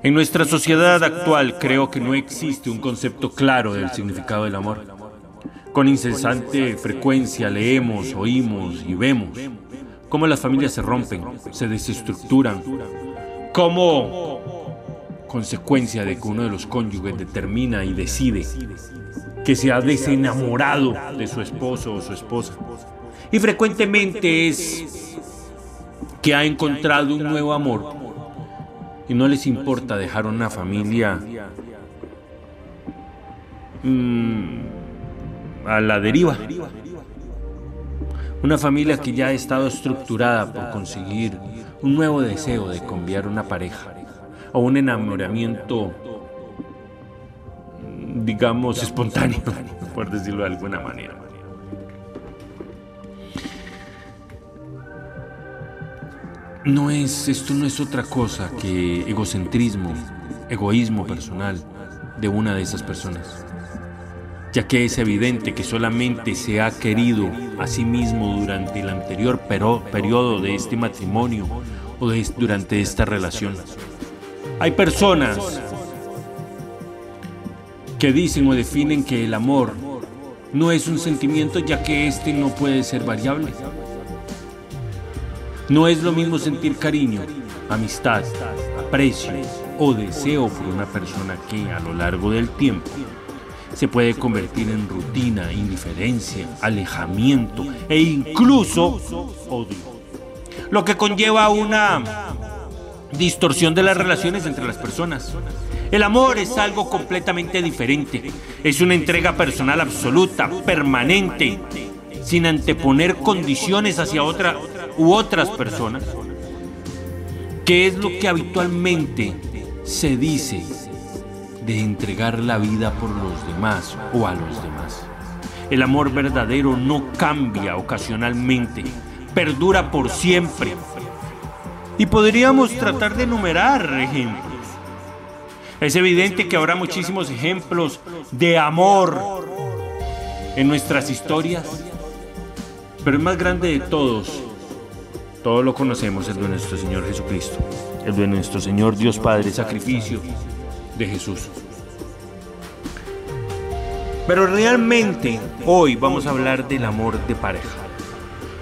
En nuestra sociedad actual creo que no existe un concepto claro del significado del amor. Con incesante frecuencia leemos, oímos y vemos cómo las familias se rompen, se desestructuran, como consecuencia de que uno de los cónyuges determina y decide que se ha desenamorado de su esposo o su esposa. Y frecuentemente es que ha encontrado un nuevo amor y no les importa dejar una familia mm, a la deriva. Una familia que ya ha estado estructurada por conseguir un nuevo deseo de cambiar una pareja o un enamoramiento, digamos, espontáneo, por decirlo de alguna manera. No es, esto no es otra cosa que egocentrismo, egoísmo personal de una de esas personas, ya que es evidente que solamente se ha querido a sí mismo durante el anterior periodo de este matrimonio o durante esta relación. Hay personas que dicen o definen que el amor no es un sentimiento ya que este no puede ser variable. No es lo mismo sentir cariño, amistad, aprecio o deseo por una persona que a lo largo del tiempo se puede convertir en rutina, indiferencia, alejamiento e incluso odio. Lo que conlleva una distorsión de las relaciones entre las personas. El amor es algo completamente diferente. Es una entrega personal absoluta, permanente, sin anteponer condiciones hacia otra u otras personas, ¿qué es lo que habitualmente se dice de entregar la vida por los demás o a los demás. El amor verdadero no cambia ocasionalmente, perdura por siempre. Y podríamos tratar de enumerar ejemplos. Es evidente que habrá muchísimos ejemplos de amor en nuestras historias, pero el más grande de todos todos lo conocemos, el de nuestro Señor Jesucristo, el de nuestro Señor Dios Padre, sacrificio de Jesús. Pero realmente hoy vamos a hablar del amor de pareja.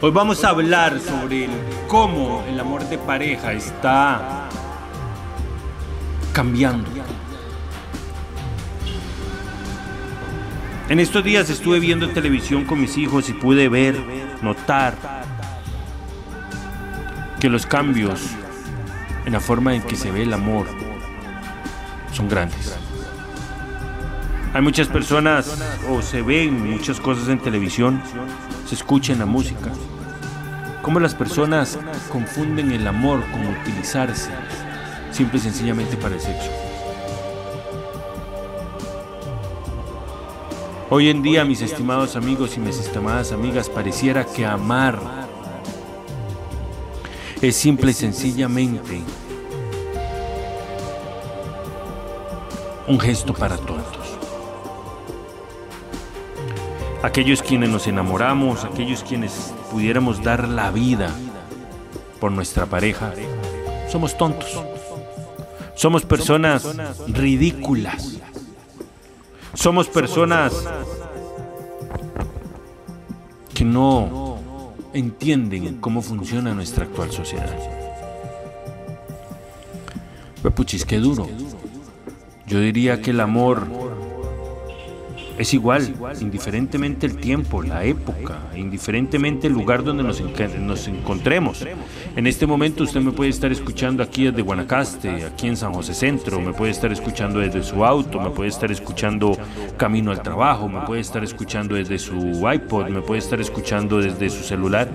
Hoy vamos a hablar sobre cómo el amor de pareja está cambiando. En estos días estuve viendo televisión con mis hijos y pude ver, notar que los cambios en la forma en que se ve el amor son grandes. Hay muchas personas o se ven muchas cosas en televisión, se escucha en la música. Cómo las personas confunden el amor con utilizarse simple y sencillamente para el sexo. Hoy en día, mis estimados amigos y mis estimadas amigas, pareciera que amar es simple y sencillamente un gesto para todos. Aquellos quienes nos enamoramos, aquellos quienes pudiéramos dar la vida por nuestra pareja, somos tontos. Somos personas ridículas. Somos personas que no entienden cómo funciona nuestra actual sociedad. Puchis, qué duro. Yo diría que el amor es igual, indiferentemente el tiempo, la época, indiferentemente el lugar donde nos, nos, encontremos. En este momento usted me puede estar escuchando aquí desde Guanacaste, aquí en San José Centro, me puede estar escuchando desde su auto, me puede estar escuchando camino al trabajo, me puede estar escuchando desde su iPod, me puede estar escuchando desde su celular,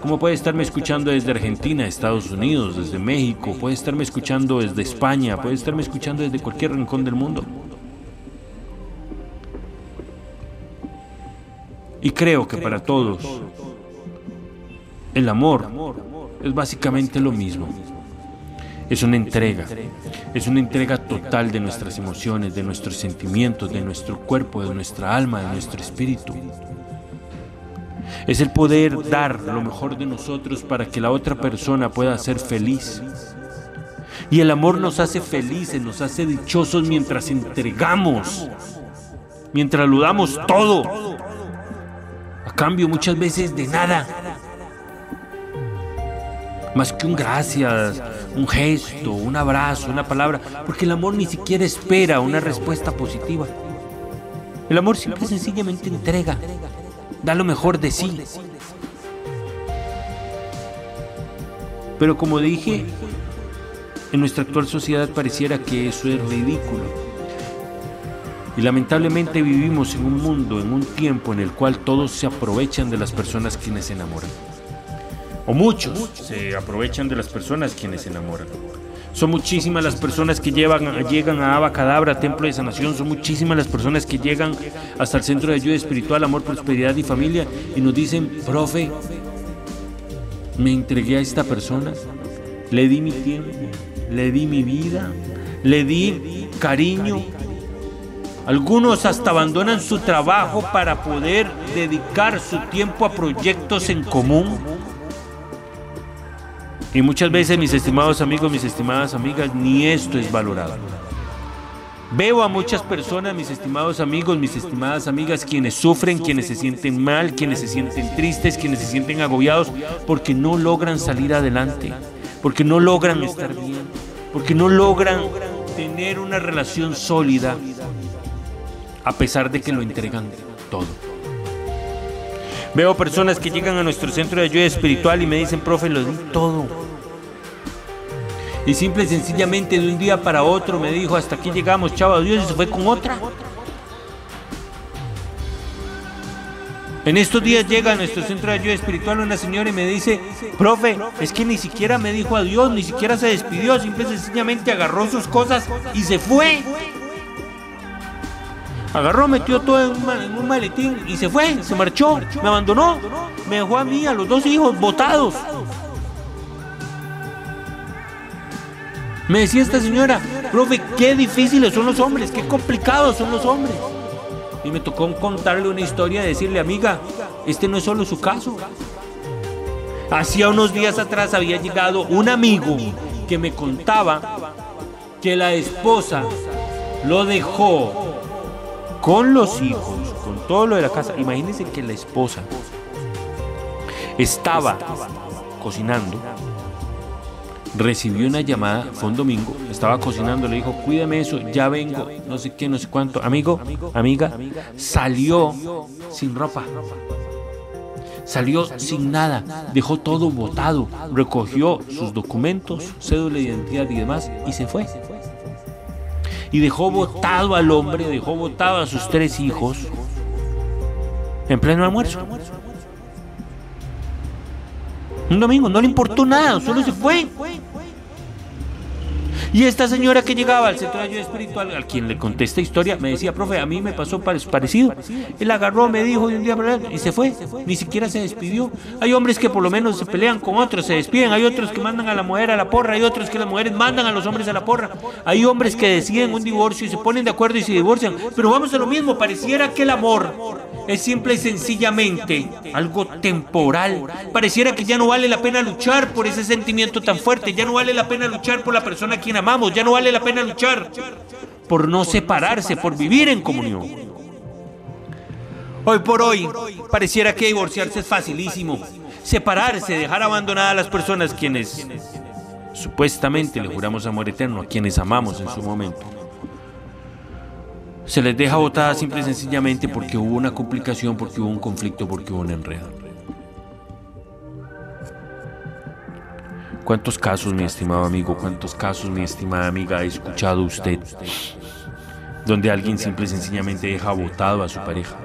como puede estarme escuchando desde Argentina, Estados Unidos, desde México, puede estarme escuchando desde España, puede estarme escuchando desde cualquier rincón del mundo. Y creo que para todos el amor es básicamente lo mismo. Es una entrega, es una entrega total de nuestras emociones, de nuestros sentimientos, de nuestro cuerpo, de nuestra alma, de nuestro espíritu. Es el poder dar lo mejor de nosotros para que la otra persona pueda ser feliz. Y el amor nos hace felices, nos hace dichosos mientras entregamos, mientras lo damos todo cambio muchas veces de nada. Más que un gracias, un gesto, un abrazo, una palabra, porque el amor ni siquiera espera una respuesta positiva. El amor siempre sencillamente entrega, da lo mejor de sí. Pero como dije, en nuestra actual sociedad pareciera que eso es ridículo. Y lamentablemente vivimos en un mundo, en un tiempo en el cual todos se aprovechan de las personas quienes se enamoran. O muchos se aprovechan de las personas quienes se enamoran. Son muchísimas las personas que llevan, llegan a Abacadabra, Templo de Sanación. Son muchísimas las personas que llegan hasta el Centro de Ayuda Espiritual, Amor, Prosperidad y Familia y nos dicen, profe, me entregué a esta persona, le di mi tiempo, le di mi vida, le di cariño, algunos hasta abandonan su trabajo para poder dedicar su tiempo a proyectos en común. Y muchas veces, mis estimados amigos, mis estimadas amigas, ni esto es valorado. Veo a muchas personas, mis estimados amigos, mis estimadas amigas, quienes sufren, quienes se sienten mal, quienes se sienten tristes, quienes se sienten agobiados, porque no logran salir adelante, porque no logran estar bien, porque no logran tener una relación sólida a pesar de que lo entregan todo. Veo personas que llegan a nuestro centro de ayuda espiritual y me dicen, profe, lo di todo. Y simple y sencillamente de un día para otro me dijo, hasta aquí llegamos, chavo, Dios, y se fue con otra. En estos días llega a nuestro centro de ayuda espiritual una señora y me dice, profe, es que ni siquiera me dijo adiós, ni siquiera se despidió, simple y sencillamente agarró sus cosas y se fue. Agarró, metió todo en un, maletín y se fue, se marchó, me abandonó, me dejó a mí, a los dos hijos, botados. Me decía esta señora, profe, qué difíciles son los hombres, qué complicados son los hombres. Y me tocó contarle una historia, decirle, amiga, este no es solo su caso. Hacía unos días atrás había llegado un amigo que me contaba que la esposa lo dejó con los hijos, con todo lo de la casa. Imagínense que la esposa estaba cocinando, recibió una llamada, fue un domingo, estaba cocinando, le dijo, cuídame eso, ya vengo, no sé qué, no sé cuánto. Amigo, amiga, salió sin ropa. Salió sin nada, dejó todo botado, recogió sus documentos, cédula de identidad y demás y se fue y dejó botado al hombre, dejó botado a sus tres hijos en pleno almuerzo. Un domingo, no le importó nada, solo se fue. Y esta señora que llegaba al centro de ayuda espiritual, al quien le conté esta historia, me decía, profe, a mí me pasó parecido. Él agarró, me dijo de un día para y se fue. Ni siquiera se despidió. Hay hombres que por lo menos se pelean con otros, se despiden. Hay otros que mandan a la mujer a la porra. Hay otros que las mujeres mandan a los hombres a la porra. Hay hombres que deciden un divorcio y se ponen de acuerdo y se divorcian. Pero vamos a lo mismo, pareciera que el amor es simple y sencillamente algo temporal. Pareciera que ya no vale la pena luchar por ese sentimiento tan fuerte. Ya no vale la pena luchar por la persona a quien amamos, ya no vale la pena luchar por no separarse, por vivir en comunión. Hoy por hoy, pareciera que divorciarse es facilísimo. Separarse, dejar abandonadas a las personas quienes supuestamente le juramos amor eterno, a quienes amamos en su momento. Se les deja botada simple y sencillamente porque hubo una complicación, porque hubo un conflicto, porque hubo un enredo. ¿Cuántos casos, mi estimado amigo, cuántos casos, mi estimada amiga, ha escuchado usted donde alguien simple y sencillamente deja botado a su pareja?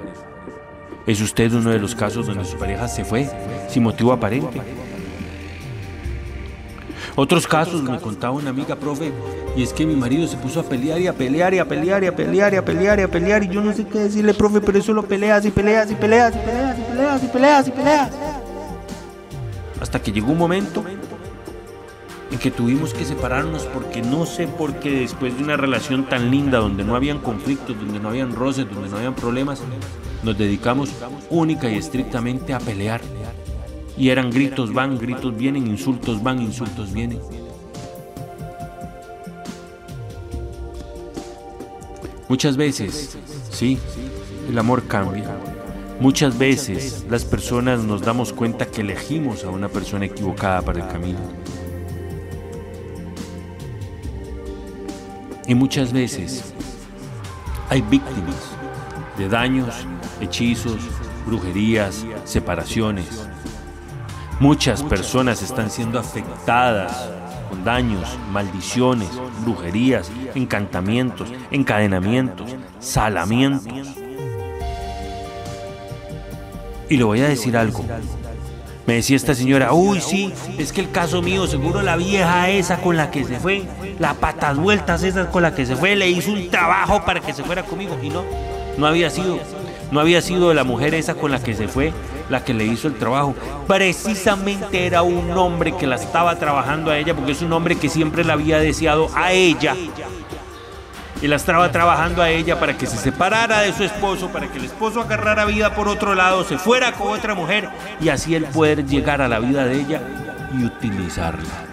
¿Es usted uno de los casos donde su pareja se fue sin motivo aparente? Otros casos me contaba una amiga, profe, y es que mi marido se puso a pelear y a pelear y a pelear y a pelear y a pelear y a pelear y yo no sé qué decirle, profe, pero eso lo peleas y peleas y peleas y peleas y peleas y peleas y peleas. Hasta que llegó un momento en que tuvimos que separarnos porque no sé por qué después de una relación tan linda donde no habían conflictos, donde no habían roces, donde no habían problemas, nos dedicamos única y estrictamente a pelear. Y eran gritos van, gritos vienen, insultos van, insultos vienen. Muchas veces, sí, el amor cambia. Muchas veces las personas nos damos cuenta que elegimos a una persona equivocada para el camino. Y muchas veces hay víctimas de daños, hechizos, brujerías, separaciones. Muchas personas están siendo afectadas con daños, maldiciones, brujerías, encantamientos, encadenamientos, salamientos. Y le voy a decir algo. Me decía esta señora, uy, sí, es que el caso mío, seguro la vieja esa con la que se fue, la patas vueltas esas con la que se fue, le hizo un trabajo para que se fuera conmigo. Y no, no había sido. No había sido la mujer esa con la que se fue la que le hizo el trabajo. Precisamente era un hombre que la estaba trabajando a ella, porque es un hombre que siempre la había deseado a ella. Y la estaba trabajando a ella para que se separara de su esposo, para que el esposo agarrara vida por otro lado, se fuera con otra mujer y así él poder llegar a la vida de ella y utilizarla.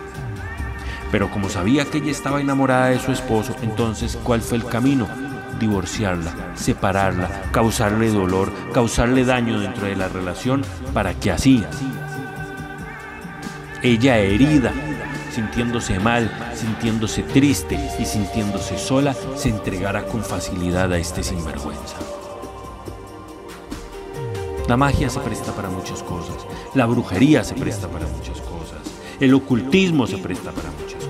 Pero como sabía que ella estaba enamorada de su esposo, entonces ¿cuál fue el camino? Divorciarla, separarla, causarle dolor, causarle daño dentro de la relación para que así ella herida, sintiéndose mal, sintiéndose triste y sintiéndose sola, se entregara con facilidad a este sinvergüenza. La magia se presta para muchas cosas, la brujería se presta para muchas cosas, el ocultismo se presta para muchas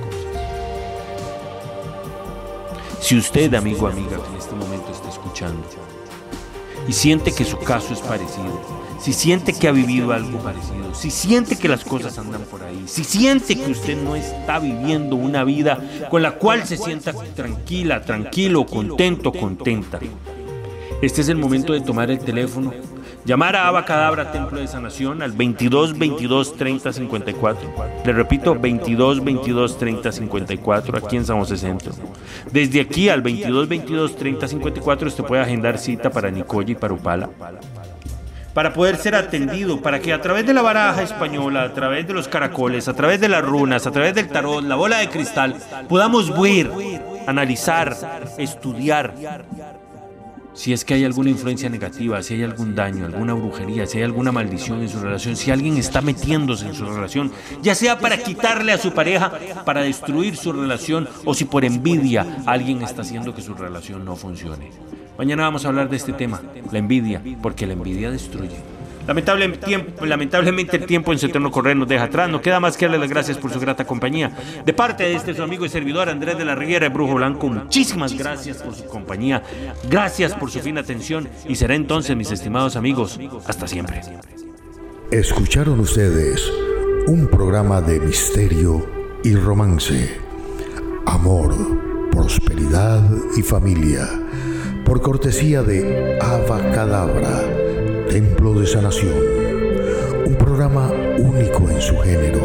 Si usted, amigo o amiga, que en este momento está escuchando y siente que su caso es parecido, si siente que ha vivido algo parecido, si siente que las cosas andan por ahí, si siente que usted no está viviendo una vida con la cual se sienta tranquila, tranquilo, contento, contenta, este es el momento de tomar el teléfono Llamar a Abacadabra Templo de Sanación al 22 22 30 54. Le repito, 22 22 30 54 aquí en San José Centro. Desde aquí al 22 22 30 54 usted puede agendar cita para Nicoya y para Upala para poder ser atendido, para que a través de la baraja española, a través de los caracoles, a través de las runas, a través del tarot, la bola de cristal, podamos ver, analizar, estudiar si es que hay alguna influencia negativa, si hay algún daño, alguna brujería, si hay alguna maldición en su relación, si alguien está metiéndose en su relación, ya sea para quitarle a su pareja, para destruir su relación o si por envidia alguien está haciendo que su relación no funcione. Mañana vamos a hablar de este tema, la envidia, porque la envidia destruye. Lamentablemente, el tiempo en su eterno correr nos deja atrás. No queda más que darle las gracias por su grata compañía. De parte de este su amigo y servidor Andrés de la Riviera, Brujo Blanco, muchísimas gracias por su compañía. Gracias por su fina atención. Y será entonces, mis estimados amigos, hasta siempre. Escucharon ustedes un programa de misterio y romance. Amor, prosperidad y familia. Por cortesía de Ava Cadabra Templo de Sanación, un programa único en su género,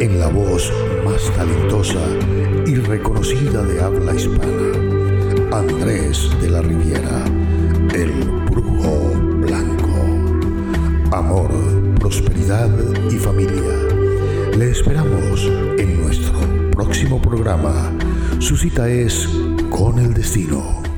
en la voz más talentosa y reconocida de habla hispana, Andrés de la Riviera, el brujo blanco. Amor, prosperidad y familia. Le esperamos en nuestro próximo programa. Su cita es con el destino.